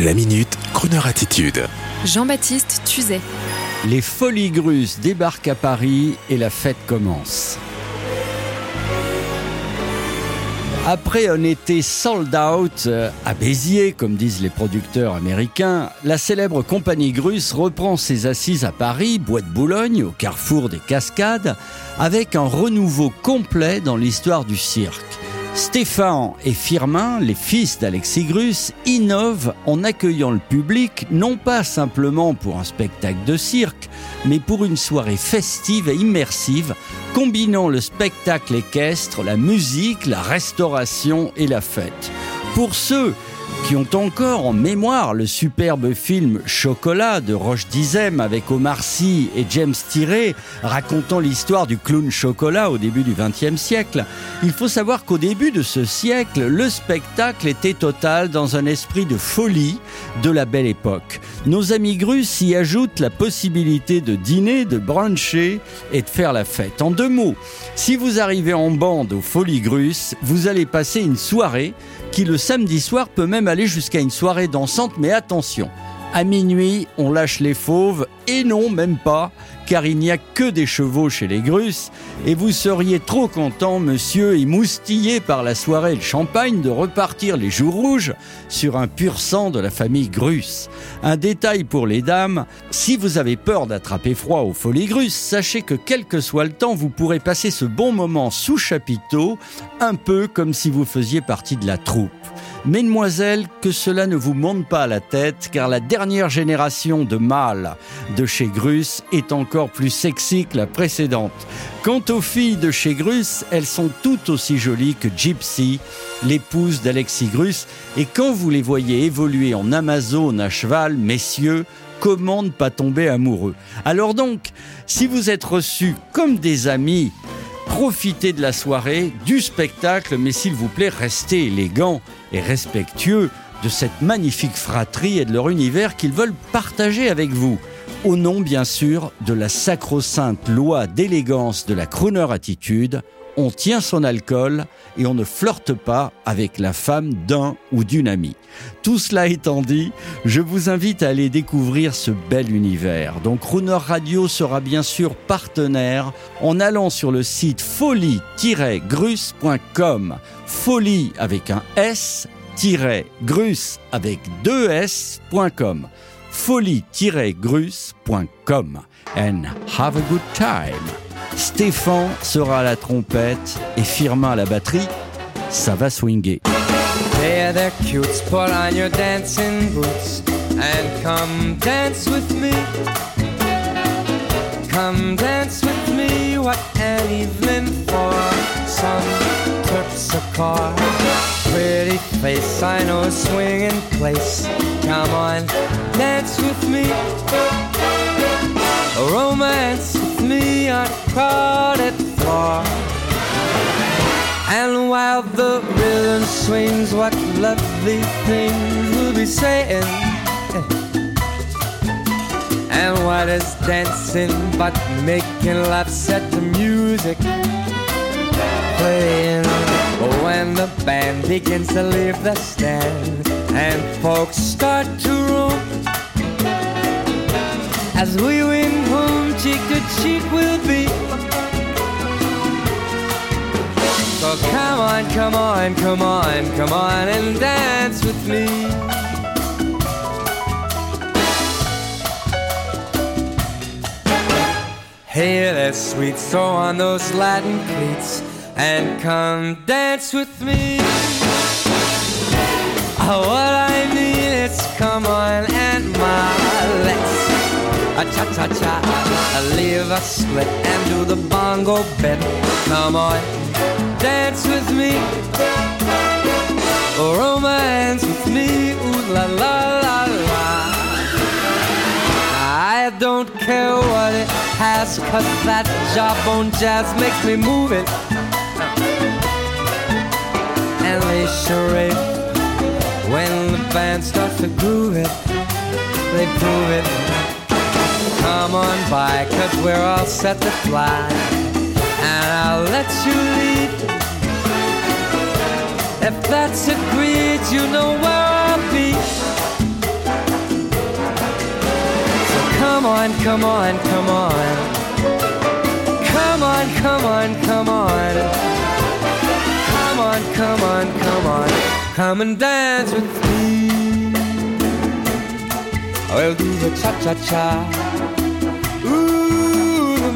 La minute, Kroneur attitude. Jean-Baptiste Tuzet. Les folies grusses débarquent à Paris et la fête commence. Après un été sold out euh, à Béziers, comme disent les producteurs américains, la célèbre compagnie Grusse reprend ses assises à Paris, Bois de Boulogne, au carrefour des Cascades, avec un renouveau complet dans l'histoire du cirque. Stéphane et Firmin, les fils d'Alexis Grus, innovent en accueillant le public non pas simplement pour un spectacle de cirque, mais pour une soirée festive et immersive, combinant le spectacle équestre, la musique, la restauration et la fête. Pour ceux qui ont encore en mémoire le superbe film Chocolat de Roche Dizem avec Omar Sy et James Tiré racontant l'histoire du clown chocolat au début du XXe siècle, il faut savoir qu'au début de ce siècle, le spectacle était total dans un esprit de folie de la belle époque. Nos amis grus y ajoutent la possibilité de dîner, de bruncher et de faire la fête. En deux mots, si vous arrivez en bande aux Folies Grus, vous allez passer une soirée qui le samedi soir peut même aller jusqu'à une soirée dansante, mais attention, à minuit, on lâche les fauves, et non, même pas, car il n'y a que des chevaux chez les Grusses, et vous seriez trop content, monsieur, émoustillé par la soirée et le champagne, de repartir les joues rouges sur un pur sang de la famille Grusse. Un détail pour les dames, si vous avez peur d'attraper froid aux folies Grusses, sachez que quel que soit le temps, vous pourrez passer ce bon moment sous chapiteau, un peu comme si vous faisiez partie de la troupe. Mesdemoiselles, que cela ne vous monte pas à la tête, car la dernière génération de mâles de chez Grus est encore plus sexy que la précédente. Quant aux filles de chez Grus, elles sont toutes aussi jolies que Gypsy, l'épouse d'Alexis Grus, et quand vous les voyez évoluer en Amazon à cheval, messieurs, comment ne pas tomber amoureux? Alors donc, si vous êtes reçus comme des amis, profitez de la soirée, du spectacle, mais s'il vous plaît, restez élégant et respectueux de cette magnifique fratrie et de leur univers qu'ils veulent partager avec vous. Au nom, bien sûr, de la sacro-sainte loi d'élégance de la crooner attitude, on tient son alcool et on ne flirte pas avec la femme d'un ou d'une amie. Tout cela étant dit, je vous invite à aller découvrir ce bel univers. Donc Crooner Radio sera bien sûr partenaire en allant sur le site folie-grus.com. Folie avec un S, grus avec deux S.com. folie-grus.com. And have a good time. Stéphane sera à la trompette et Firmin à la batterie. Ça va swinger. Hey there, cutes, put on your dancing boots and come dance with me. Come dance with me, what an evening for some terpsichore. Pretty face, I know a swinging place. Come on, dance with me. a Romance with me on crowded floor. And while the rhythm swings, what lovely things we'll be saying. And what is dancing but making love set the music playing? When the band begins to leave the stand and folks start to as we win home, cheek to cheek we'll be. So come on, come on, come on, come on and dance with me. Hey that sweet, soul on those Latin cleats and come dance with me. Cha cha cha, a leave a split and do the bongo bit. Come on, dance with me, romance with me, ooh la la la la. I don't care what it has, cause that jawbone jazz makes me move it. And they charade when the band starts to groove it, they prove it come on by, cause we're all set to fly. And I'll let you lead. If that's agreed, you know where I'll be. So come on, come on, come on. Come on, come on, come on. Come on, come on, come on. Come and dance with me. We'll do the cha cha cha